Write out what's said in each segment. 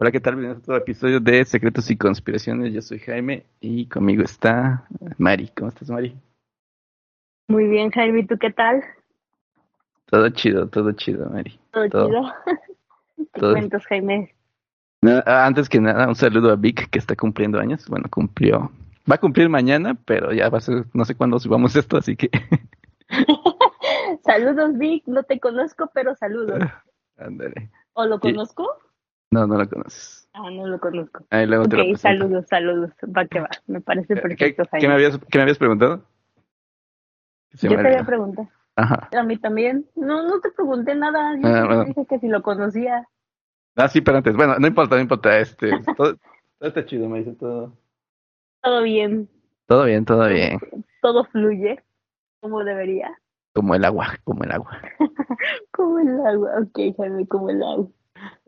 Hola, ¿qué tal? Bienvenidos a otro episodio de Secretos y Conspiraciones. Yo soy Jaime y conmigo está Mari. ¿Cómo estás, Mari? Muy bien, Jaime. ¿Y tú qué tal? Todo chido, todo chido, Mari. Todo, Todo. chido. ¿Qué Todo. cuentas, Jaime? No, ah, antes que nada, un saludo a Vic que está cumpliendo años. Bueno, cumplió. Va a cumplir mañana, pero ya va a ser, no sé cuándo subamos esto, así que saludos, Vic. No te conozco, pero saludos. ándale. ¿O lo conozco? No, no lo conoces. Ah, no lo conozco. Ahí luego te lo saludos, saludos. Va que va. Me parece ¿Qué, perfecto, qué Jaime. me habías, qué me habías preguntado? Se Yo te había preguntado. Ajá. A mí también. No, no te pregunté nada. Yo Ah, bueno. dije que si lo conocía. Ah, sí, pero antes. Bueno, no importa, no importa. Este, todo, todo está chido, me dice todo. Todo bien. Todo bien, todo bien. Todo fluye como debería. Como el agua, como el agua. Como el agua. Ok, Jaime, como el agua.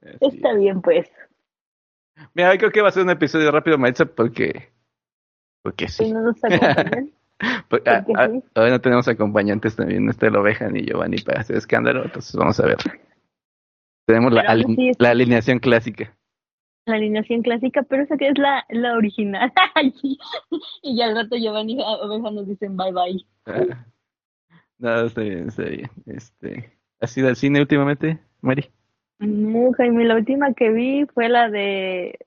Así Está es. bien, pues. Mira, creo que va a ser un episodio rápido, Maritza, porque. Porque sí. no nos acompañan. Por- ah, ah, sí. hoy no tenemos acompañantes también, no está el oveja ni Giovanni para hacer escándalo, entonces vamos a ver. Tenemos la, la alineación clásica. La alineación clásica, pero esa que es la, la original. y ya al rato Giovanni y Oveja nos dicen bye bye. Ah, No, está bien, está bien. Este, ¿Has ido al cine últimamente, Mari? No, Jaime, la última que vi fue la de.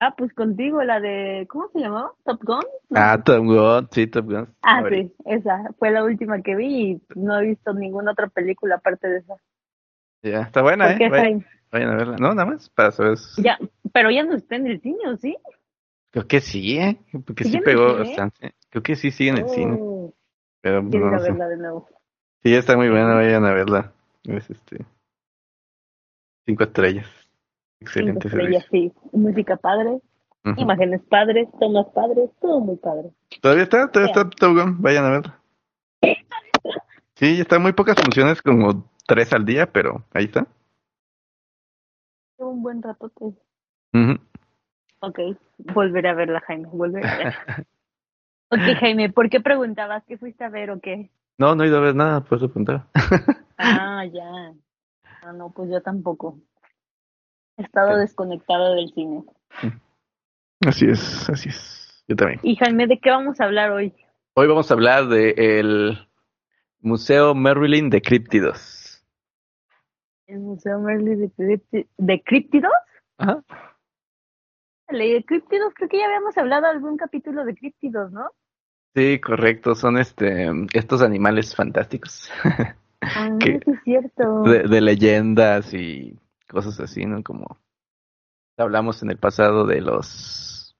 Ah, pues contigo, la de. ¿Cómo se llamaba? ¿Top Gun? No. Ah, Top Gun, sí, Top Gun. Ah, sí, esa fue la última que vi y no he visto ninguna otra película aparte de esa. Ya, está buena, ¿Por qué, ¿eh? Vayan, a verla. No, nada más, para saber. Ya, pero ya no está en el cine, ¿o sí? Creo que sí, ¿eh? Porque sí ¿Sigue en el pegó cine? bastante. Creo que sí sigue en el cine, Oh, pero quiero ir no verla de nuevo. Sí, está muy buena, vayan a verla. Es este. Cinco estrellas. Cinco Excelente estrellas, servicio. sí. Música padre, imágenes padres, tomas padres, todo muy padre. ¿Todavía está? ¿Todavía está Top Gun? Vayan a verla. Sí, está muy pocas funciones, como tres al día, pero ahí está. Un buen ratote. Ujú. Ok, volveré a verla, Jaime, volveré a verla. Ok, Jaime, ¿por qué preguntabas? ¿Qué fuiste a ver o qué? No, no he ido a ver nada, por eso preguntaba. Ah, ya. Ah, no, pues yo tampoco. He estado Sí. desconectado del cine. Así es, así es. Yo también. Y Jaime, ¿de qué vamos a hablar hoy? Hoy vamos a hablar del Museo Merlin de Críptidos. El Museo Merlin de, de Críptidos. Ajá. De Críptidos, creo que ya habíamos hablado algún capítulo de Críptidos, ¿no? Sí, correcto, son este estos animales fantásticos Ah, de, de leyendas y cosas así, ¿no? Como hablamos en el pasado de los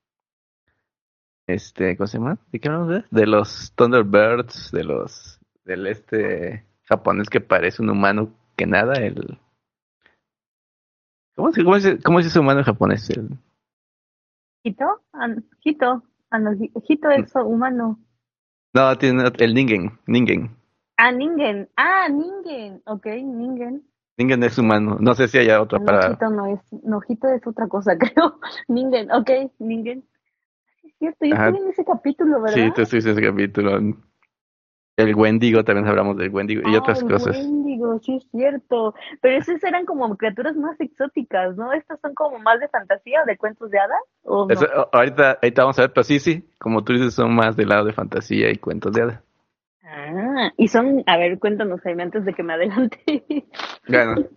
este, ¿cómo se llama? ¿De qué hablamos? De? De los Thunderbirds, de los del este japonés que parece un humano que nada, el ¿Cómo, es, cómo es ese humano japonés? El- ¿Hito? Hito. Hito es humano. no, tiene el Ningen, Ningen. Ah, Ningen. Ah, Ningen. Ok, Ningen. Ningen es humano. No sé si haya otra para Hito no es. No, Hito es otra cosa, creo. Ningen. Ok, Ningen. Es cierto. Yo Ajá. estuve en ese capítulo, ¿verdad? Sí, tú estuviste en ese capítulo. El Wendigo, también hablamos del Wendigo y Ah, otras el cosas. Wendigo, sí es cierto. Pero esas eran como criaturas más exóticas, ¿no? Estas son como más de fantasía o de cuentos de hadas. ¿O no? Eso, ahorita, ahorita vamos a ver, pero sí, sí, como tú dices, son más del lado de fantasía y cuentos de hadas. Ah, y son, a ver, cuéntanos, Jaime, antes de que me adelante. Bueno,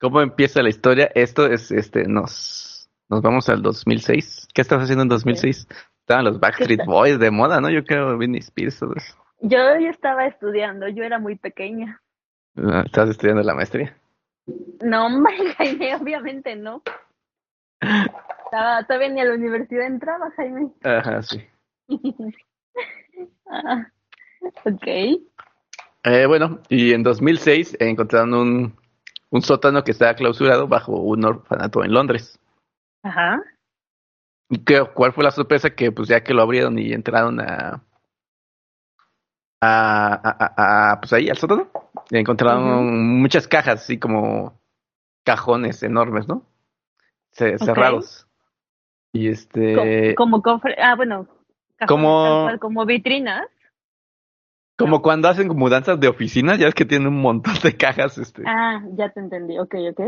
¿cómo empieza la historia? Esto es, este, nos, nos vamos al 2006. ¿Qué estabas haciendo en 2006? Estaban los Backstreet? Boys de moda, ¿no? Yo creo, Britney Spears, todo eso. Yo ya estaba estudiando, yo era muy pequeña. Ah, Estabas estudiando la maestría. No, Jaime, obviamente no. Estaba, todavía ni a la universidad entraba, Jaime. Ajá, sí. Ah, ok. Eh, bueno, y en 2006 encontraron un, un sótano que estaba clausurado bajo un orfanato en Londres. Ajá. ¿Y qué- cuál fue la sorpresa? Que pues ya que lo abrieron y entraron a... A, a, pues ahí al sótano, encontraron muchas cajas, así como cajones enormes, ¿no? Ce- Cerrados. Y este... Como, como cofre, ah, bueno. cajones Como- tal como vitrinas. Como cuando hacen mudanzas de oficina, ya es que tienen un montón de cajas, este, Ah, ya te entendí, ok, ok.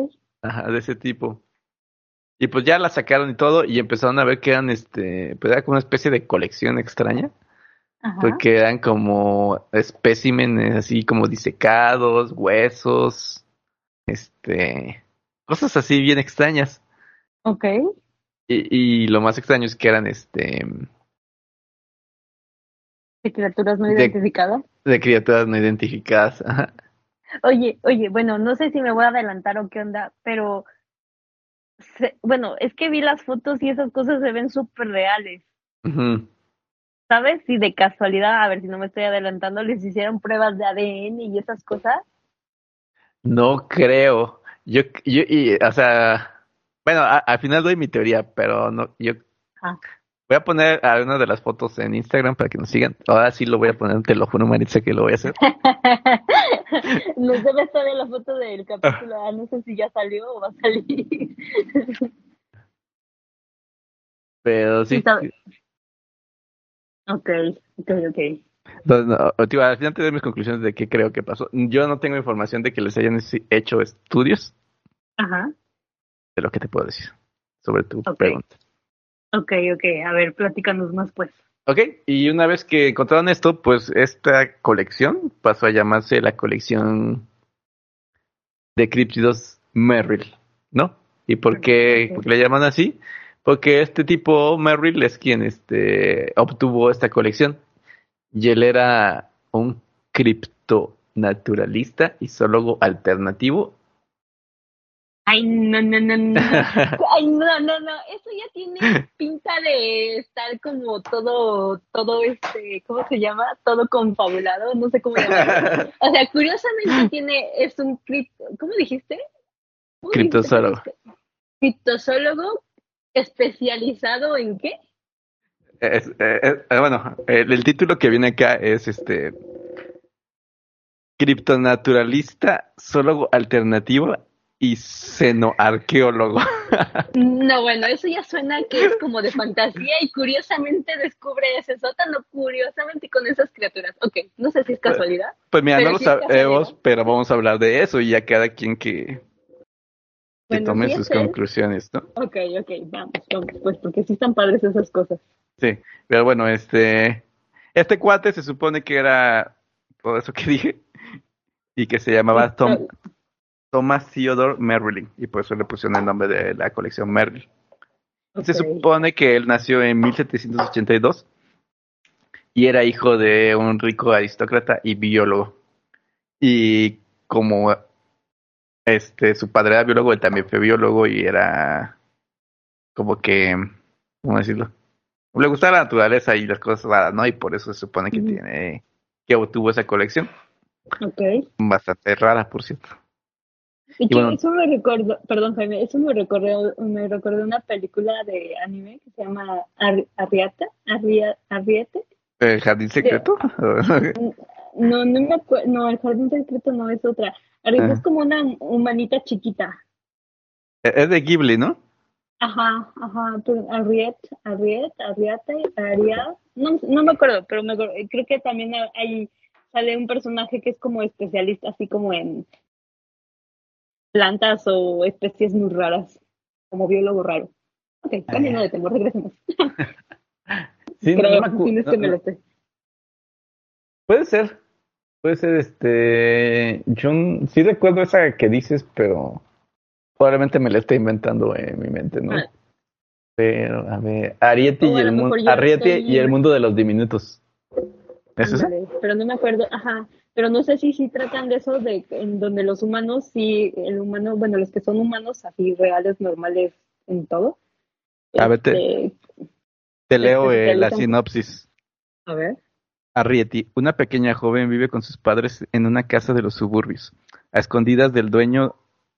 ajá, de ese tipo. Y pues ya la sacaron y todo, y empezaron a ver que eran, este, pues era como una especie de colección extraña. Ajá. Porque eran como especímenes así como disecados, huesos, este, cosas así bien extrañas. Ok. Y, y lo más extraño es que eran, este, De criaturas no De- identificadas. de criaturas no identificadas. Ajá. Oye, oye, bueno, no sé si me voy a adelantar o qué onda, pero se- bueno, es que vi las fotos y esas cosas se ven súper reales, Ujú. ¿sabes? Si de casualidad, a ver si no me estoy adelantando, les hicieron pruebas de ADN y esas cosas. No creo. Yo, yo, y, o sea, bueno, a- al final doy mi teoría, pero no, yo Ah. Voy a poner algunas de las fotos en Instagram para que nos sigan. Ahora sí lo voy a poner, te lo juro, Maritza, que lo voy a hacer. Nos debe estar en la foto del capítulo, ah, no sé si ya salió o va a salir. Pero sí. Ok, ok, ok. No, no, tío, al final te doy mis conclusiones de qué creo que pasó. Yo no tengo información de que les hayan hecho estudios Ajá, de lo que te puedo decir sobre tu Ok. pregunta. Ok, ok. A ver, platícanos más pues. Ok, y una vez que encontraron esto, pues esta colección pasó a llamarse la colección de críptidos Merrill, ¿no? ¿Y por qué, por qué le llaman así? Porque este tipo Merrill es quien este, obtuvo esta colección y él era un criptonaturalista y zoólogo alternativo. Ay, no, no, no, no. Ay, no, no, no. Eso ya tiene pinta de estar como todo, todo este, ¿cómo se llama? Todo confabulado, no sé cómo llamarlo. O sea, curiosamente tiene, es un cripto, ¿cómo dijiste? ¿Cómo dijiste? Criptozoólogo. Criptozoólogo especializado en qué? Es- eh, eh, eh, bueno, el, el título que viene acá es este criptonaturalista, zoólogo alternativo y xenoarqueólogo. No, bueno, eso ya suena que es como de fantasía y curiosamente descubre ese sótano, curiosamente con esas criaturas. Ok, no sé si es casualidad. Pues mira, no lo sabemos, pero vamos a hablar de eso y ya cada quien que, que Bueno, tome sí sus conclusiones, ¿no? Ok, ok, vamos, vamos, pues porque sí están padres esas cosas. Sí, pero bueno, este, este cuate se supone que era todo eso que dije y que se llamaba Tom, Thomas Theodore Merrill y por eso le pusieron el nombre de la colección Merrill. Se supone que él nació en 1782 y era hijo de un rico aristócrata y biólogo. Y como este su padre era biólogo, él también fue biólogo y era como que, ¿cómo decirlo? Le gustaba la naturaleza y las cosas raras, ¿no? Y por eso se supone que tiene, que obtuvo esa colección. Ok. Bastante rara, por cierto. Y que bueno. eso me recordó, perdón Jaime, eso me recordó, me recordó una película de anime que se llama Ar- Arriata, Arria- Arriete. ¿El jardín secreto? No, no me acuerdo, no, el jardín secreto no es otra. Arrieta Ah. es como una humanita chiquita. es de Ghibli, ¿no? Ajá, ajá, pero Arriet, Arriet, Arriata, Aria, no, no me acuerdo, pero me acuerdo- creo que también hay, sale un personaje que es como especialista, así como en plantas o especies muy raras, como biólogo raro. Ok, cambiando de tema, regresemos. Sí, Creo, si no no-. Puede ser. Puede ser, este. Yo sí recuerdo esa que dices, pero probablemente me la esté inventando en mi mente, ¿no? Ah. Pero, a ver. Ariete, y el, mundo estoy- y el mundo de los diminutos. Pero no me acuerdo, ajá, pero no sé si sí tratan de eso, de en donde los humanos, sí, el humano, bueno, los que son humanos así reales, normales en todo. A ver, te- este, Te leo eh, la sinopsis. a ver. Arrietty, una pequeña joven vive con sus padres en una casa de los suburbios, a escondidas del dueño,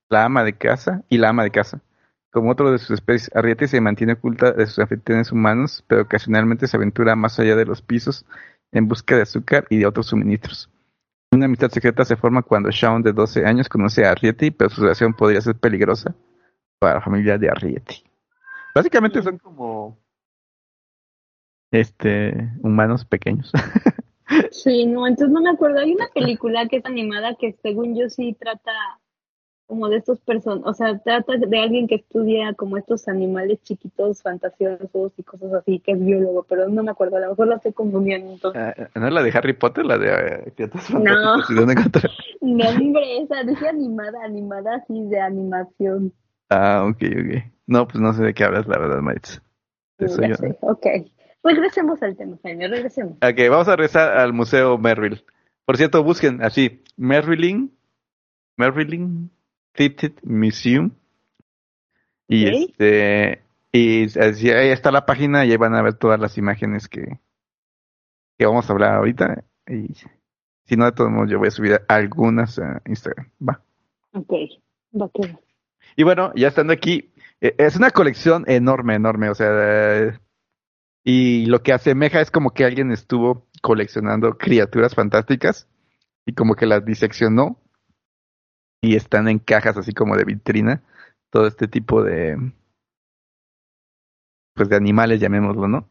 la ama de casa y la ama de casa. Como otro de sus especies, Arrietty se mantiene oculta de sus anfitriones humanos, pero ocasionalmente se aventura más allá de los pisos en busca de azúcar y de otros suministros. Una amistad secreta se forma cuando Shaun, de 12 años, conoce a Arrietty, pero su relación podría ser peligrosa para la familia de Arrietty. Básicamente son como este humanos pequeños. Sí, no, entonces no me acuerdo. Hay una película que es animada que según yo sí trata como de estos personas, o sea, trata de alguien que estudia como estos animales chiquitos, fantasiosos y cosas así, que es biólogo, pero no me acuerdo, a lo mejor la estoy confundiendo. Ah, ¿No es la de Harry Potter, la de eh, Criaturas No. Y dónde? No, hombre, esa, dije animada, animada así de animación. Ah, ok, ok. No, pues no sé de qué hablas, la verdad, Maritz. Eso yo. sé, ok. Regresemos al tema, Jaime, regresemos. Ok, vamos a regresar al Museo Merrill. Por cierto, busquen así, Merrilling, Merrilling Theater Museum. Y este, y así, ahí está la página y ahí van a ver todas las imágenes que, que vamos a hablar ahorita. Y si no, de todos modos, yo voy a subir algunas a Instagram. Va. Ok, va va. Y bueno, ya estando aquí, eh, es una colección enorme, enorme, o sea, y lo que asemeja es como que alguien estuvo coleccionando criaturas fantásticas y como que las diseccionó y están en cajas así como de vitrina, todo este tipo de, pues de animales, llamémoslo, ¿no?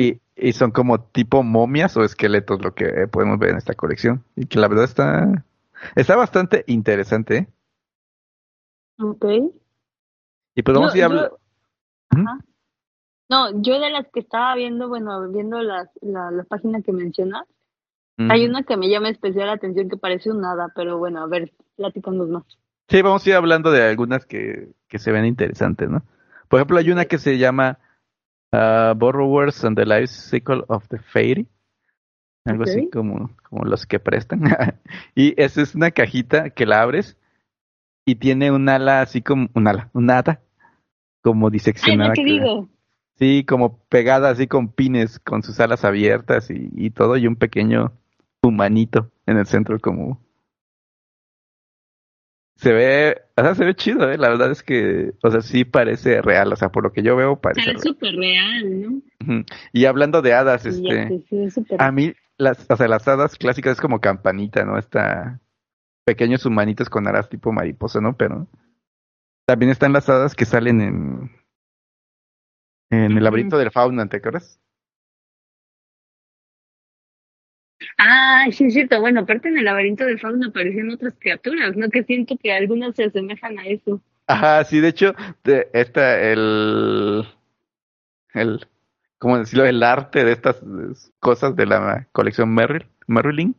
Y, y son como tipo momias o esqueletos lo que eh, podemos ver en esta colección y que la verdad está, está bastante interesante, ¿eh? Ok. Y pues vamos a ir habla- yo-. No, yo de las que estaba viendo, bueno, viendo las, la, la página que mencionas, hay una que me llama especial la atención que parece un hada, pero bueno, a ver, platícanos más. Sí, vamos a ir hablando de algunas que, que se ven interesantes, ¿no? Por ejemplo, hay una que se llama uh, Borrowers and the Life Cycle of the Fairy. Algo así como, como los que prestan. y esa es una cajita que la abres y tiene un ala así como, un ala, un hada como diseccionada. digo. Sí, como pegada así con pines, con sus alas abiertas y, y todo, y un pequeño humanito en el centro como... Se ve, o sea, se ve chido, ¿eh? La verdad es que, o sea, sí parece real, o sea, por lo que yo veo parece real. súper real, ¿no? Y hablando de hadas, Sí, este, ve súper a mí, las, o sea, las hadas clásicas es como campanita, ¿no? Esta, pequeños humanitos con alas tipo mariposa, ¿no? Pero también están las hadas que salen en, en el laberinto del fauno, ¿te acuerdas? Ah, sí es cierto. Bueno, aparte en el laberinto del fauno aparecían otras criaturas, ¿no? Que siento que algunas se asemejan a eso. Ajá, sí, de hecho, de, esta, el, el, ¿cómo decirlo? El arte de estas cosas de la colección Merrill, Merrilling,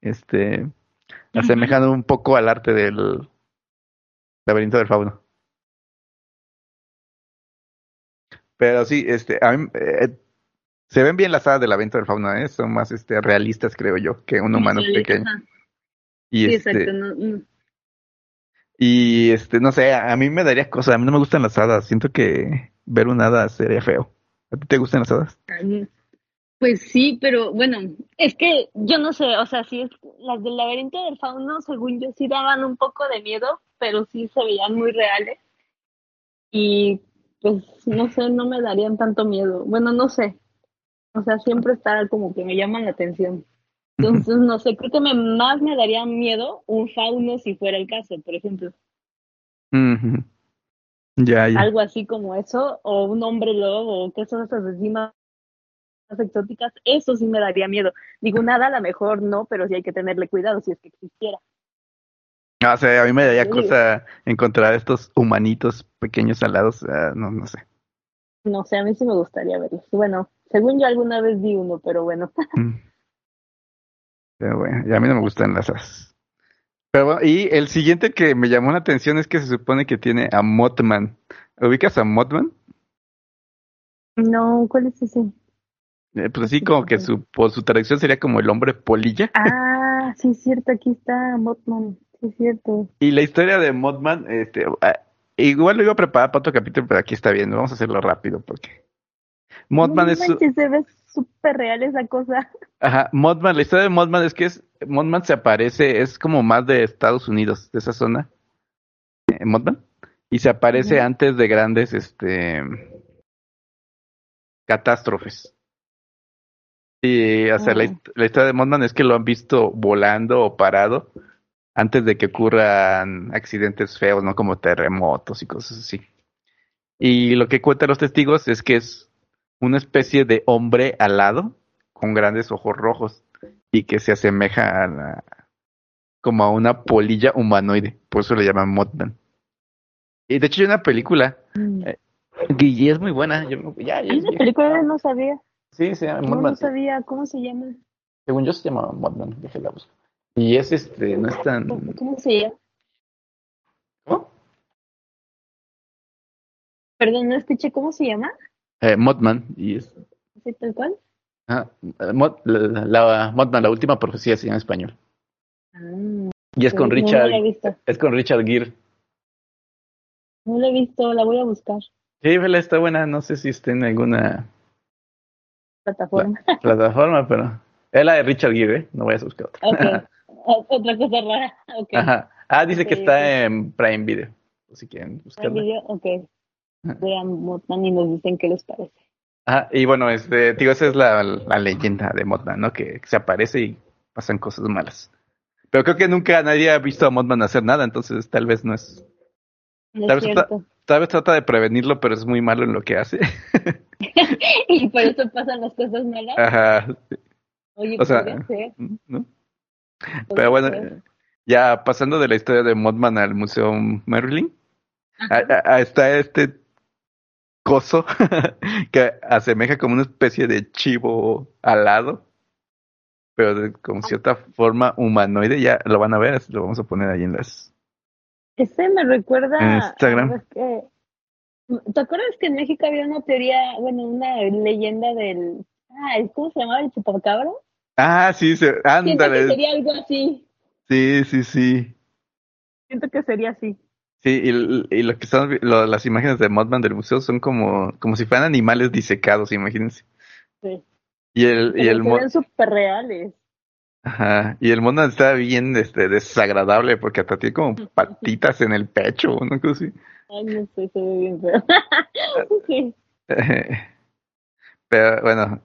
este, asemejan un poco al arte del laberinto del fauno. Pero sí, este, a mí, eh, se ven bien las hadas del laberinto del fauno, ¿eh? Son más, este, realistas, creo yo, que un humano Sí, pequeño. ajá. Y Sí, este, exacto. no, no. Y este, no sé, a mí me daría cosa, a mí no me gustan las hadas, siento que ver una hada sería feo. ¿A ti te gustan las hadas? Pues sí, pero bueno, es que yo no sé, o sea, sí es las del laberinto del fauno, según yo, sí daban un poco de miedo, pero sí se veían muy reales. Y pues no sé, no me darían tanto miedo. Bueno, no sé. O sea, siempre está como que me llaman la atención. Entonces, no sé, creo que me, más me daría miedo un fauno si fuera el caso, por ejemplo. Ujú. Ya, ya. Algo así como eso, o un hombre lobo, o cosas así más más exóticas, eso sí me daría miedo. Digo, nada, a lo mejor no, pero sí hay que tenerle cuidado si es que existiera. Ah, o sea, a mí me daría Sí. cosa encontrar estos humanitos pequeños alados, ah, no, no sé. No sé, a mí sí me gustaría verlos. Bueno, según yo alguna vez vi uno, pero bueno. Mm. Pero bueno, y a mí no me gustan las hadas. Pero bueno, y el siguiente que me llamó la atención es que se supone que tiene a Mothman. ¿Ubicas a Mothman? No, ¿cuál es ese? Eh, pues así como que su, por su traducción sería como el hombre polilla. Ah, sí es cierto, aquí está Mothman, sí es cierto. Y la historia de Mothman, este, ah, igual lo iba a preparar para otro capítulo, pero aquí está bien, vamos a hacerlo rápido porque Mothman no es, manches, se ve súper real esa cosa. ajá, Mothman, la historia de Mothman es que es, Mothman se aparece, es como más de Estados Unidos, de esa zona, eh, Mothman, y se aparece antes de grandes, este, catástrofes. Y, o sea, la, Oh. la historia de Mothman es que lo han visto volando o parado antes de que ocurran accidentes feos, ¿no? Como terremotos y cosas así. Y lo que cuentan los testigos es que es una especie de hombre alado con grandes ojos rojos y que se asemeja a la, como a una polilla humanoide, por eso le llaman Mothman. Y de hecho hay una película Mm. eh, es muy buena. Yo, ya, ya- Esa ya- película no sabía. Sí, se llama No, Mothman. no sabía. ¿Cómo se llama? Según yo se llama Mothman, déjela busco. Y es este, no es tan... ¿Cómo, cómo se llama? ¿Cómo? Perdón, no escuché. ¿Cómo se llama? Eh, Mothman, y es... ¿Sí, tal cual? ah, eh, la, la- Mothman, la última profecía se llama en español. Ah, Y es con Richard, No la es con Richard Gere. No la he visto. La voy a buscar. Sí, vela, está buena, no sé si está en alguna Plataforma. plataforma, pero... Es la de Richard Gere, ¿eh? No vayas a buscar otra. Ok. O- Otra cosa rara. Ajá. Ah, dice que está en Prime Video, si quieren ¿Hay buscarla. video? Ok. Vean Mothman y nos dicen qué les parece. Ajá, y bueno, este, digo, esa es la, la leyenda de Mothman, ¿no? Que se aparece y pasan cosas malas. Pero creo que nunca nadie ha visto a Mothman hacer nada, entonces tal vez no es... No Tal es vez cierto. Tal vez trata de prevenirlo, pero es muy malo en lo que hace. y por eso pasan las cosas malas. Ajá, Oye, o sea, ser, ¿no? Pero bueno, ser. ya pasando de la historia de Mothman al Museo Merlin, Ajá. a- a- a- está este coso que asemeja como una especie de chivo alado, pero de, con cierta forma humanoide. Ya lo van a ver, lo vamos a poner ahí en las. Ese me recuerda En Instagram. a- es que- ¿Te acuerdas que en México había una teoría, bueno, una leyenda del... Ah, ¿cómo se llamaba el chupacabra? Ah, sí, se, Siento que ándale. sería algo así. Sí, sí, sí. Siento que sería así. Sí, y, y lo que vi- lo- las imágenes de Mothman del museo son como, como si fueran animales disecados, imagínense. Sí. Y el, y Pero el, se mo- ven súper reales. Ajá, y el Mothman está bien este, desagradable porque hasta tiene como patitas en el pecho, cosa así. Ay, no sé, se ve bien feo. sí. Pero bueno,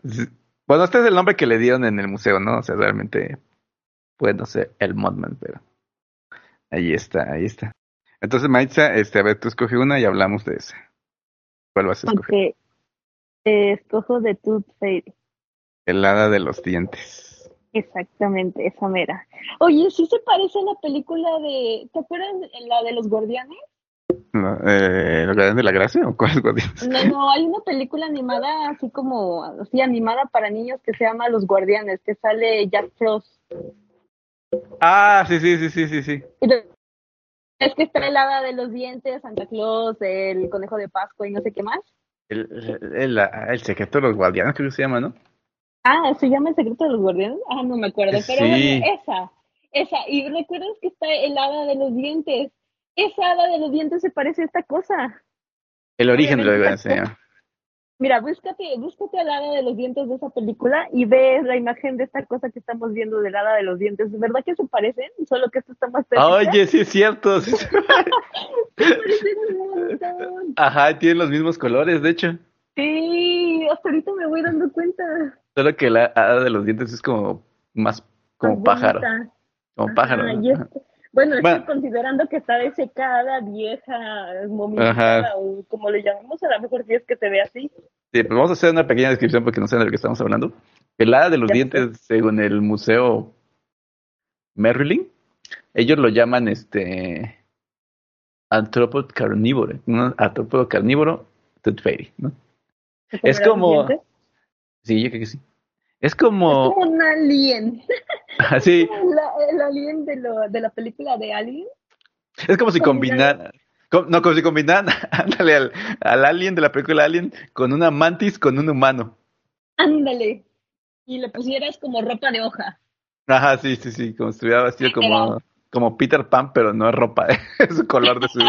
bueno, este es el nombre que le dieron en el museo, ¿no? O sea, realmente puede no ser el Mothman, pero ahí está, ahí está. Entonces, Maitza, este, a ver, tú escoge una y hablamos de esa. ¿Cuál vas a escoger? Ok. Eh, escojo de Tooth Fairy. El hada de los dientes. Exactamente, esa mera. Oye, sí se parece a la película de. ¿Te acuerdas de la de los guardianes? No, eh, ¿Los Guardianes de la Gracia o cuáles guardianes? No, no, hay una película animada, así como, así animada para niños que se llama Los Guardianes, que sale Jack Frost. Ah, sí, sí, sí, sí, sí, sí. Y de- Es que está el hada de los dientes, Santa Claus, el conejo de Pascua y no sé qué más. El, el, el- el secreto de los guardianes, creo que se llama, ¿no? Ah, ¿se llama El secreto de los guardianes? Ah, no me acuerdo, pero bueno, esa, esa. Y recuerdas que está el hada de los dientes. Esa hada de los dientes se parece a esta cosa. El origen de guardianes se llama. Mira, búscate, búscate al hada de los dientes de esa película y ves la imagen de esta cosa que estamos viendo del hada de los dientes. ¿Verdad que se parecen? Solo que esto está más cerca. Oye, sí es cierto. sí se- parecen un montón. Ajá, tienen los mismos colores, de hecho. Sí, hasta ahorita me voy dando cuenta. Solo que la hada de los dientes es como más como Más pájaro. bonita. Como Ajá, pájaro. este- bueno, es Bueno. que considerando que está desecada, vieja, momificada, o como le llamamos, a lo mejor sí es que se ve así. Sí, pues vamos a hacer una pequeña descripción porque no sé de lo que estamos hablando. El hada de los Ya dientes, según el museo Merlin, ellos lo llaman este artrópodo carnívoro, un artrópodo carnívoro tooth fairy, ¿no? ¿Se Es como-? Sí, yo creo que sí. Es Es como como un alien. así, La- el alien de, lo, de la película de Alien. es como si combinaran, com- no, como si combinaran, ándale, al, al alien de la película Alien con una mantis con un humano. Ándale. Y le pusieras como ropa de hoja. Ajá, sí, sí, sí, como si estuviera vestido como, como Peter Pan, pero no es ropa, es su color de su...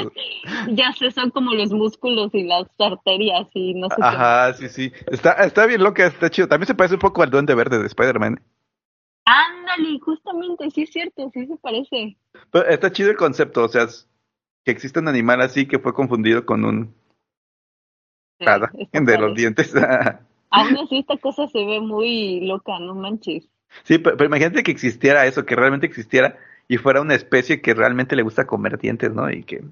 Ya sé, son como los músculos y las arterias y no sé qué. Ajá, sí, sí. Está, está bien loca, está chido. También se parece un poco al Duende Verde de Spider-Man. Ándale, justamente, sí es cierto, sí se parece. Pero está chido el concepto, o sea, que existe un animal así que fue confundido con un Sí, hada de los dientes. Aún así, esta cosa se ve muy loca, no manches. sí, pero, pero imagínate que existiera eso, que realmente existiera y fuera una especie que realmente le gusta comer dientes, ¿no? Y que...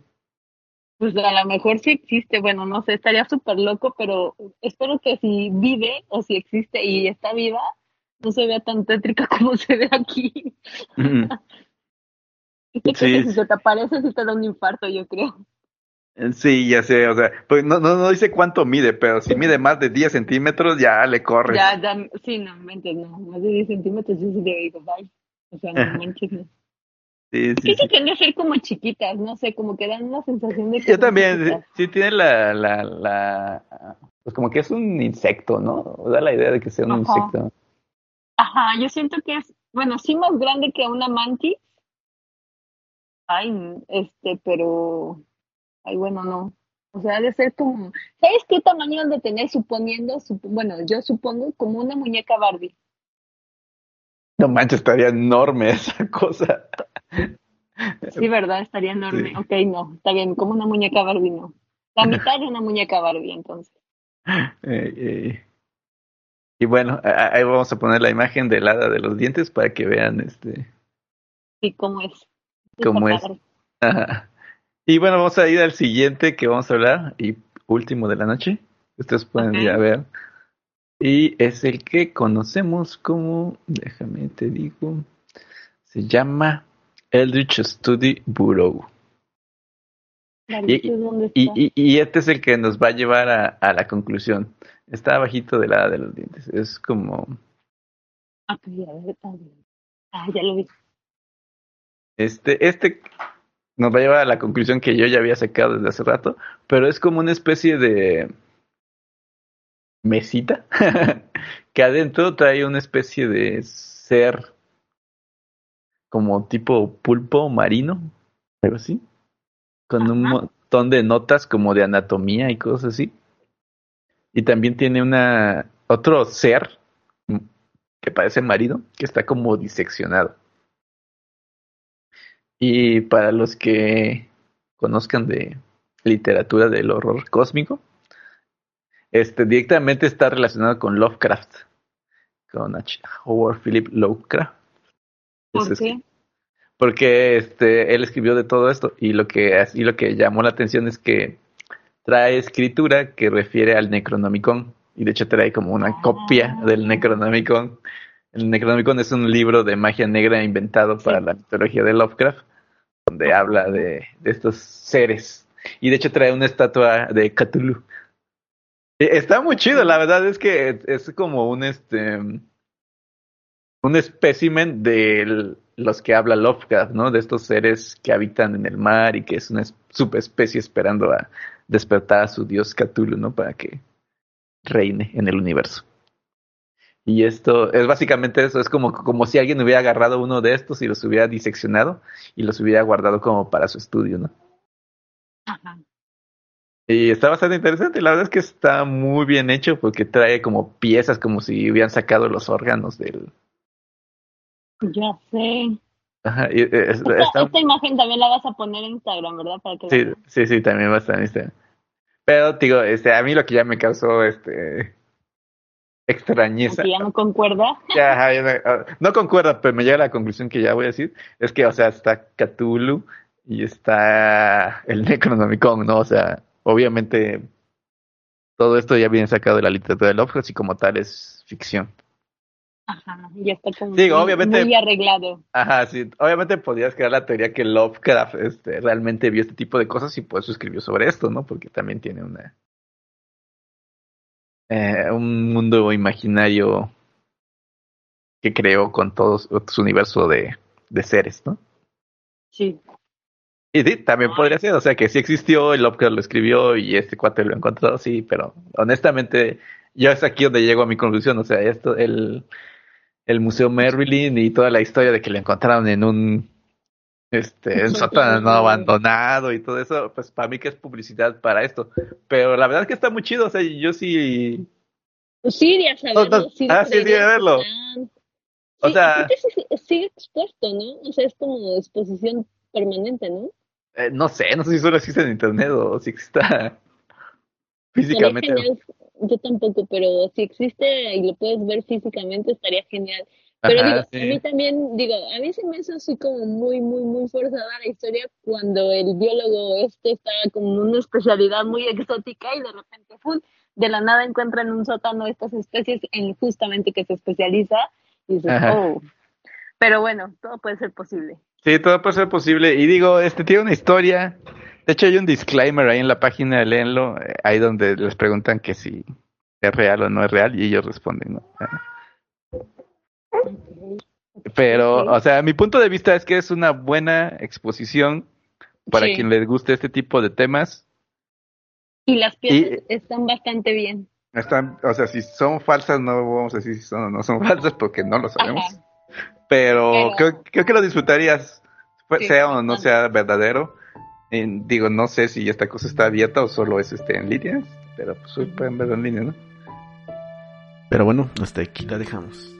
Pues a lo mejor sí existe, bueno, no sé, estaría súper loco, pero espero que si vive o si existe y está viva, no se vea tan tétrica como se ve aquí. Y que, si se te aparece, si te da un infarto, yo creo. Sí, ya sé, o sea, pues no, no, no dice cuánto mide, pero si mide más de 10 centímetros, ya le corre. Ya, ya, sí, no, mentes, no, más de 10 centímetros, yo sí te digo, bye. O sea, no manches, no. Sí, sí, sí. que ser como chiquitas, no sé, como que dan una sensación de que. Yo también, sí, tiene la, la, la. Pues como que es un insecto, ¿no? Da la idea de que sea un insecto. Ajá, yo siento que es, bueno, sí más grande que una mantis. Ay, este, pero. Ay, bueno, no. O sea, de ser como. ¿Sabes qué tamaño de tener suponiendo? bueno, yo supongo como una muñeca Barbie. No manches, estaría enorme esa cosa. Sí, ¿verdad? Estaría enorme. Ok, no, está bien, como una muñeca Barbie, no. La mitad de una muñeca Barbie, entonces. Eh, eh. Y bueno, ahí vamos a poner la imagen del hada de los dientes para que vean este. Sí, cómo es. Cómo es. Y bueno, vamos a ir al siguiente que vamos a hablar y último de la noche. Ustedes pueden ir a ver. Y es el que conocemos como, déjame te digo, se llama Eldritch Study Bureau. Y, este es el que nos va a llevar a, la conclusión. Está abajito de la de los dientes. Es como. Ah, ah, ya lo vi. Este, este nos va a llevar a la conclusión que yo ya había sacado desde hace rato, pero es como una especie de mesita que adentro trae una especie de ser como tipo pulpo marino, algo así, con un montón de notas como de anatomía y cosas así. Y también tiene una otro ser que parece marino, que está como diseccionado. Y para los que conozcan de literatura del horror cósmico, este directamente está relacionado con Lovecraft, con Howard Philip Lovecraft. ¿Por qué? Porque este, él escribió de todo esto y lo que así lo que llamó la atención es que trae escritura que refiere al Necronomicon y de hecho trae como una copia ah. del Necronomicon. El Necronomicon es un libro de magia negra inventado para la mitología de Lovecraft, donde habla de, de, estos seres. Y de hecho trae una estatua de Cthulhu. Está muy chido, la verdad es que es como un este un espécimen de los que habla Lovecraft, ¿no? De estos seres que habitan en el mar y que es una subespecie esperando a despertar a su dios Cthulhu, ¿no? Para que reine en el universo. Y esto es básicamente eso, es como, como si alguien hubiera agarrado uno de estos y los hubiera diseccionado y los hubiera guardado como para su estudio, ¿no? Ajá. Y está bastante interesante, la verdad es que está muy bien hecho porque trae como piezas como si hubieran sacado los órganos del, ya sé. Eh, esta, imagen también la vas a poner en Instagram, ¿verdad? Para que sí, sí, sí, también va a estar en Instagram. Pero, digo, este, a mí lo que ya me causó, este, extrañeza. ya no concuerda. Ya, ah, no, concuerda, pero me llega a la conclusión que ya voy a decir, es que, o sea, está Cthulhu y está el Necronomicon, ¿no? O sea, obviamente todo esto ya viene sacado de la literatura de Lovecraft y como tal es ficción. Ajá, ya está como muy, obviamente, muy arreglado. Ajá, sí. Obviamente podrías crear la teoría que Lovecraft este, realmente vio este tipo de cosas y por eso escribió sobre esto, ¿no? Porque también tiene una eh, un mundo imaginario que creó con todo su universo de, de seres, ¿no? Sí. Y sí, también podría ser, o sea que sí existió, el Lovecraft lo escribió y este cuate lo encontró, sí, pero honestamente yo es aquí donde llego a mi conclusión, o sea, esto, el, el Museo Merlin y toda la historia de que lo encontraron en un este en sótano abandonado y todo eso, pues para mí que es publicidad para esto. Pero la verdad es que está muy chido, o sea, yo sí pues sí iría a saberlo. sí, ah, sí, iría a verlo. O sea, sigue expuesto, ¿no? O sea, es como exposición permanente, ¿no? Eh, no sé, no sé si solo existe en internet o si está físicamente yo tampoco, pero si existe y lo puedes ver físicamente estaría genial. Pero digo, a mí también, digo, a mí se me hizo así como muy, muy, muy forzada la historia cuando el biólogo este está como una especialidad muy exótica y de repente, de la nada encuentra en un sótano estas especies en justamente que se especializa y dices, oh. Pero bueno, todo puede ser posible. Sí, todo puede ser posible. Y digo, este tiene una historia. De hecho, hay un disclaimer ahí en la página de Léenlo, eh, ahí donde les preguntan que si es real o no es real, y ellos responden, ¿no? Pero, o sea, mi punto de vista es que es una buena exposición para Sí. quien les guste este tipo de temas. Y las piezas están bastante bien. Están, o sea, si son falsas, no vamos a decir si son o no son falsas porque no lo sabemos. Ajá. Pero, Pero- Creo, creo que lo disfrutarías, Sí, sea o no sea verdadero. Digo, no sé si esta cosa está abierta o solo es este en línea, pero pues pueden verlo en línea, ¿no? Pero bueno, hasta aquí la dejamos.